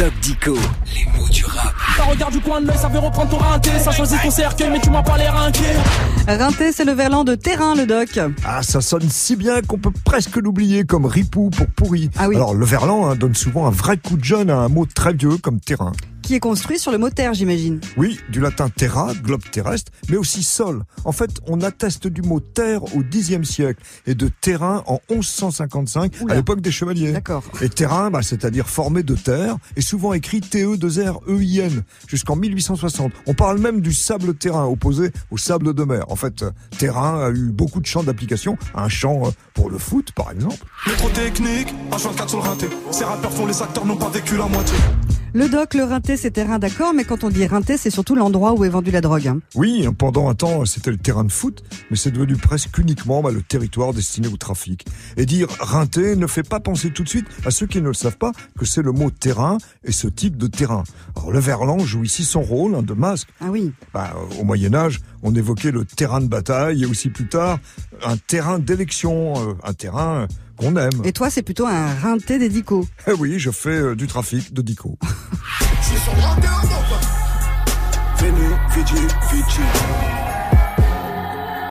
Doc Dico, les mots du rap. Ça regarde du coin de l'œil, ça veut reprendre ton rinté. Ça choisit ton cercueil, mais tu m'as pas les rinqués. Rinté, c'est le verlan de terrain, le doc. Ah, ça sonne si bien qu'on peut presque l'oublier comme ripou pour pourri. Ah oui. Alors, le verlan hein, donne souvent un vrai coup de jeune à un mot très vieux comme terrain. Qui est construit sur le mot terre, j'imagine. Oui, du latin terra, globe terrestre, mais aussi sol. En fait, on atteste du mot terre au Xe siècle et de terrain en 1155, Oula. à l'époque des chevaliers. D'accord. Et terrain, bah, c'est-à-dire formé de terre, est souvent écrit T-E-2-R-E-I-N jusqu'en 1860. On parle même du sable terrain opposé au sable de mer. En fait, euh, terrain a eu beaucoup de champs d'application. Un champ euh, pour le foot, par exemple. Métro technique, H24 sur le rinté. Ces rappeurs font les acteurs, n'ont pas vécu la moitié. Le doc, le rinté, c'est terrain, d'accord, mais quand on dit rinté, c'est surtout l'endroit où est vendue la drogue. hein. Oui, pendant un temps, c'était le terrain de foot, mais c'est devenu presque uniquement bah, le territoire destiné au trafic. Et dire rinté ne fait pas penser tout de suite à ceux qui ne le savent pas que c'est le mot terrain et ce type de terrain. Alors le verlan joue ici son rôle hein, de masque. Ah oui. Bah, au Moyen Âge, on évoquait le terrain de bataille et aussi plus tard un terrain d'élection, euh, un terrain qu'on aime. Et toi, c'est plutôt un rinté des dicos. Eh oui, je fais euh, du trafic de dico.